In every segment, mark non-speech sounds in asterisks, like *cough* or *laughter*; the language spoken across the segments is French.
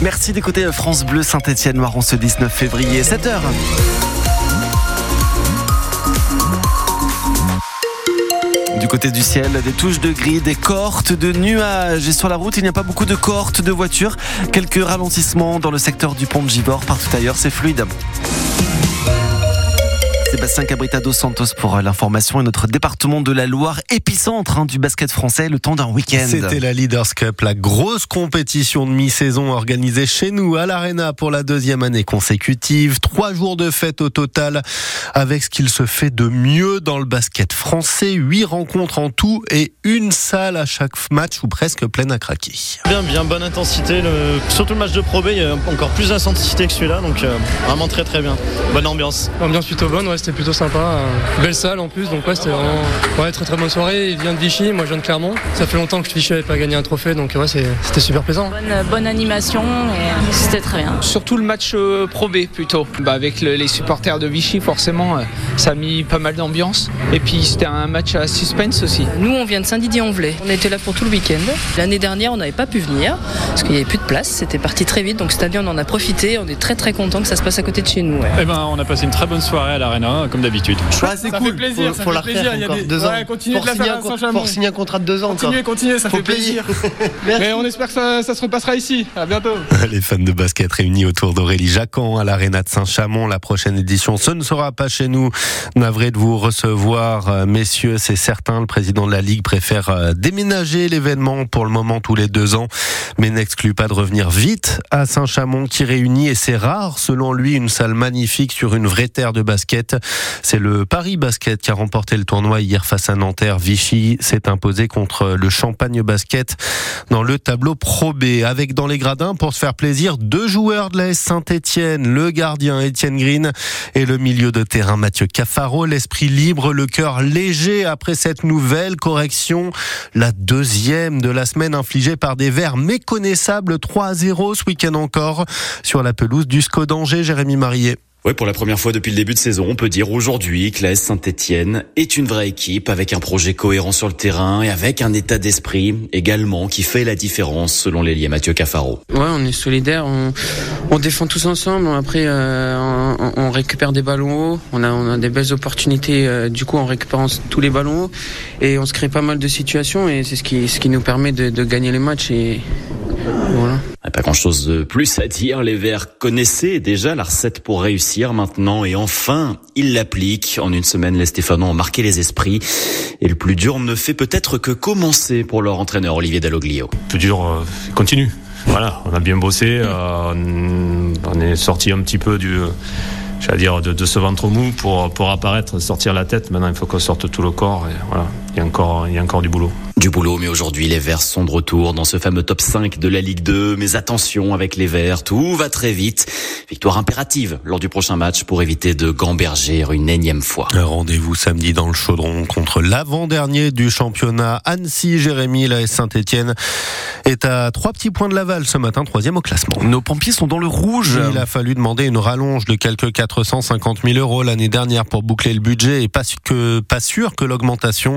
Merci d'écouter France Bleu Saint-Étienne-Noiron ce 19 février, 7h. Du côté du ciel, des touches de gris, des cohortes de nuages. Et sur la route, il n'y a pas beaucoup de cohortes de voitures. Quelques ralentissements dans le secteur du pont de Givor. Partout ailleurs, c'est fluide. Sébastien Cabrita dos Santos pour euh, l'information et notre département de la Loire, épicentre hein, du basket français, le temps d'un week-end. C'était la Leaders Cup, la grosse compétition de mi-saison organisée chez nous à l'Arena pour la deuxième année consécutive. Trois jours de fête au total avec ce qu'il se fait de mieux dans le basket français. Huit rencontres en tout et une salle à chaque match ou presque pleine à craquer. Bien, bien, bonne intensité. Le... Surtout le match de Pro B, il y a encore plus d'intensité que celui-là, donc euh, vraiment très très bien. Bonne ambiance. Ambiance plutôt bonne, ouais c'était plutôt sympa. Euh, belle salle en plus, donc ouais, c'était vraiment ouais, très très bonne soirée. Il vient de Vichy, moi je viens de Clermont. Ça fait longtemps que Vichy n'avait pas gagné un trophée, donc ouais, c'était super plaisant. Bonne, bonne animation et c'était très bien. Surtout le match euh, Pro B plutôt. Bah, avec le, les supporters de Vichy, forcément, euh, ça a mis pas mal d'ambiance. Et puis c'était un match à suspense aussi. Nous, on vient de Saint-Didier-en-Velay. On était là pour tout le week-end. L'année dernière, on n'avait pas pu venir parce qu'il n'y avait plus de place. C'était parti très vite, donc cette année, on en a profité. On est très très content que ça se passe à côté de chez nous. Eh ben, on a passé une très bonne soirée à l'Arena, comme d'habitude. Ouais, c'est ça cool. fait plaisir, faut, ça faut fait la plaisir. Il y a des- deux ouais, ans. continuez pour, de la signer faire Saint-Chamond. pour signer un contrat de deux ans Continuez, encore. continuez, ça Faut fait payer. plaisir. *laughs* Merci. Mais on espère que ça, ça se repassera ici. À bientôt. *laughs* Les fans de basket réunis autour d'Aurélie Jacquan à l'Arena de Saint-Chamond. La prochaine édition, ce ne sera pas chez nous. Navré de vous recevoir, euh, messieurs, c'est certain. Le président de la Ligue préfère euh, déménager l'événement pour le moment tous les deux ans, mais n'exclut pas de revenir vite à Saint-Chamond qui réunit, et c'est rare selon lui, une salle magnifique sur une vraie terre de basket. C'est le Paris Basket qui a remporté le tournoi hier face à Nanterre. Vichy s'est imposé contre le Champagne Basket dans le tableau Pro B. Avec dans les gradins, pour se faire plaisir, deux joueurs de la S Saint-Etienne, le gardien Étienne Green et le milieu de terrain Mathieu Cafaro. L'esprit libre, le cœur léger après cette nouvelle correction. La deuxième de la semaine infligée par des Verts méconnaissables 3 à 0 ce week-end encore sur la pelouse du SCO d'Angers, Jérémy Marié. Ouais, pour la première fois depuis le début de saison, on peut dire aujourd'hui que la S Saint-Etienne est une vraie équipe avec un projet cohérent sur le terrain et avec un état d'esprit également qui fait la différence selon l'ailier Mathieu Cafaro. Ouais, on est solidaires, on, on défend tous ensemble. Après, euh, on, on récupère des ballons hauts. On a, on a des belles opportunités, euh, du coup, en récupérant tous les ballons hauts. Et on se crée pas mal de situations et c'est ce qui, ce qui nous permet de, de gagner les matchs. Et. Pas grand chose de plus à dire. Les Verts connaissaient déjà la recette pour réussir maintenant et enfin, ils l'appliquent. En une semaine, les Stéphanois ont marqué les esprits et le plus dur ne fait peut-être que commencer pour leur entraîneur Olivier Dalloglio. Le plus dur euh, continue. Voilà, on a bien bossé. euh, on est sorti un petit peu du. euh, J'allais dire de, de ce ventre mou pour, pour apparaître, sortir la tête. Maintenant, il faut qu'on sorte tout le corps. Et voilà, il y a encore, il y a encore du boulot. Du boulot, mais aujourd'hui les Verts sont de retour dans ce fameux top 5 de la Ligue 2. Mais attention avec les Verts, tout va très vite. Victoire impérative lors du prochain match pour éviter de gamberger une énième fois. Rendez-vous samedi dans le Chaudron contre l'avant-dernier du championnat Annecy. Jérémy, la Saint-Etienne est à trois petits points de Laval ce matin, troisième au classement. Nos pompiers sont dans le rouge. Il a fallu demander une rallonge de quelques 450 000 euros l'année dernière pour boucler le budget et pas, su- que, pas sûr que l'augmentation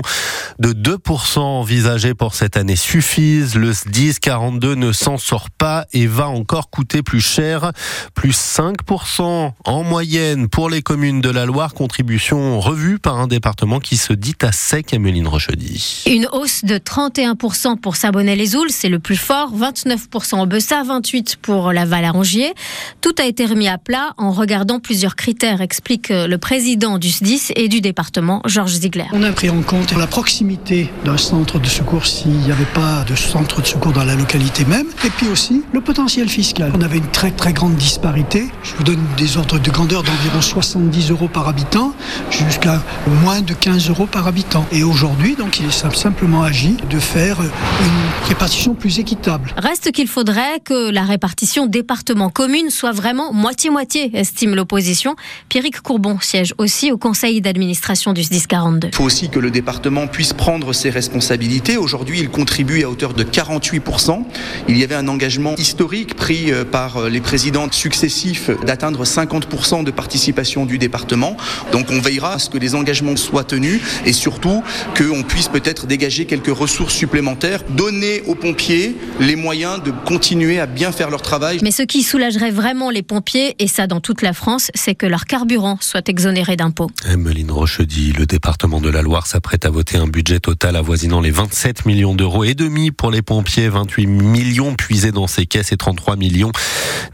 de 2% envisagée pour cette année suffise. Le 10 42 ne s'en sort pas et va encore coûter plus cher, plus 5% en moyenne pour les communes de la Loire, contribution revue par un département qui se dit à sec, Emeline Rochedy. Une hausse de 31% pour Sabonnet-les-Oules, c'est le plus fort, 29% au Bessa, 28% pour la Valarangier. Tout a été remis à plat en regardant plusieurs critères, explique euh, le président du SDIS et du département, Georges Ziegler. On a pris en compte la proximité d'un centre de secours s'il n'y avait pas de centre de secours dans la localité même, et puis aussi le potentiel fiscal. On avait une très très grande disparité. Je vous donne des ordres de grandeur d'environ 70 euros par habitant jusqu'à moins de 15 euros par habitant. Et aujourd'hui, donc, il est sim- simplement agi de faire une répartition plus équitable. Reste qu'il faudrait que la répartition département-commune soit vraiment moitié-moitié, estime l'opposition. Pierrick Courbon siège aussi au conseil d'administration du SDIS 42. Il faut aussi que le département puisse prendre ses responsabilités. Aujourd'hui, il contribue à hauteur de 48%. Il y avait un engagement historique pris euh, par euh, les présidents successifs d'atteindre 50% de participation du département. Donc on veillera à ce que les engagements soient tenus et surtout qu'on puisse peut-être dégager quelques ressources supplémentaires, donner aux pompiers les moyens de continuer à bien faire leur travail. Mais ce qui soulagerait vraiment les pompiers, et ça dans toute la France, c'est que leur carburant soit exonéré d'impôts. Emeline Rochedy, le département de la Loire s'apprête à voter un budget total avoisinant les 27 millions d'euros et demi pour les pompiers, 28 millions puisés dans ces caisses et 33 millions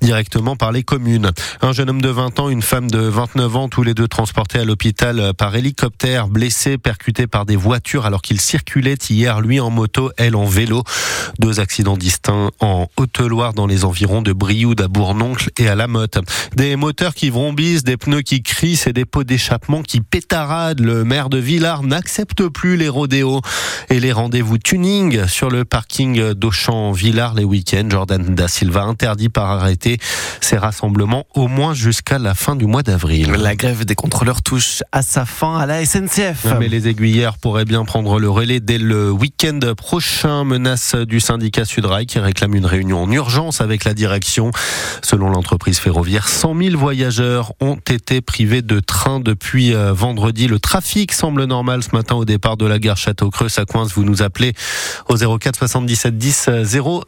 directement par les communes. Un jeune homme de 20 ans, une femme de 29 ans, tous les deux transportés à l'hôpital par hélicoptère, blessés, percutés par des voitures alors qu'ils circulaient hier, lui en moto, elle en vélo. Deux accidents distincts en Haute-Loire dans les environs de Brioude à Bournoncle et à La Motte. Des moteurs qui vrombissent, des pneus qui crient et des pots d'échappement qui pétaradent. Le maire de Villars n'accepte plus les rodéos et les rendez-vous tuning sur le parking d'Auchan-Villars les week-ends. Jordan Da Silva interdit par arrêté ces rassemblements au moins jusqu'à la fin du mois d'avril. La grève des contrôleurs touche à sa fin à la SNCF. Mais les aiguillères pourraient bien prendre le relais dès le week-end prochain. Menace du syndicat Sudrail qui réclame une réunion en urgence avec la direction. Selon l'entreprise ferroviaire, 100 000 voyageurs ont été privés de train depuis euh, vendredi. Le trafic semble normal ce matin au départ de la gare Château-Creux. Ça coince, vous nous appelez au 04 77 10 0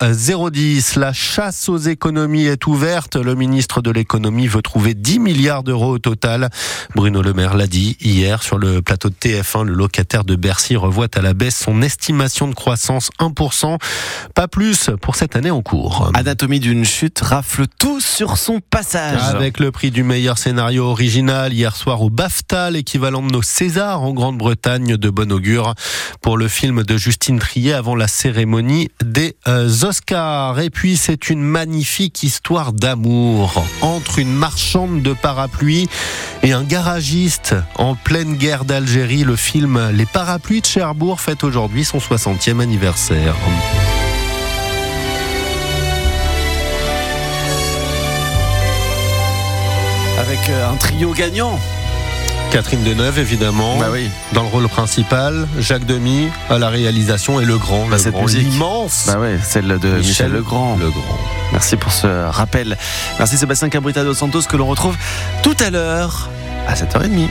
010. La chasse aux économies est ouverte. Le ministre de l'économie veut trouver 10 milliards d'euros au total. Bruno Le Maire l'a dit hier sur le plateau de TF1. Le locataire de Bercy revoit à la baisse son estimation de croissance 1%. Pas plus pour cette année en cours. Anatomie d'une chute rafle tout sur son passage. Avec le prix du meilleur scénario original hier soir au BAFTA, l'équivalent de nos Césars en Grande-Bretagne de bon augure pour le film de Justine Trier avant la cérémonie des euh, Oscars. Et puis c'est une magnifique histoire d'amour entre une marchande de parapluies et un garagiste en pleine guerre d'Algérie. Le film Les parapluies de Cherbourg fête aujourd'hui son 60e anniversaire. Avec euh, un trio gagnant. Catherine Deneuve, évidemment, bah oui. dans le rôle principal, Jacques Demy à la réalisation et Le Grand, bah, le grand, immense. Bah ouais, celle de Michel, Michel Legrand. Legrand. Merci pour ce rappel. Merci Sébastien Cabrita dos Santos que l'on retrouve tout à l'heure à 7h30.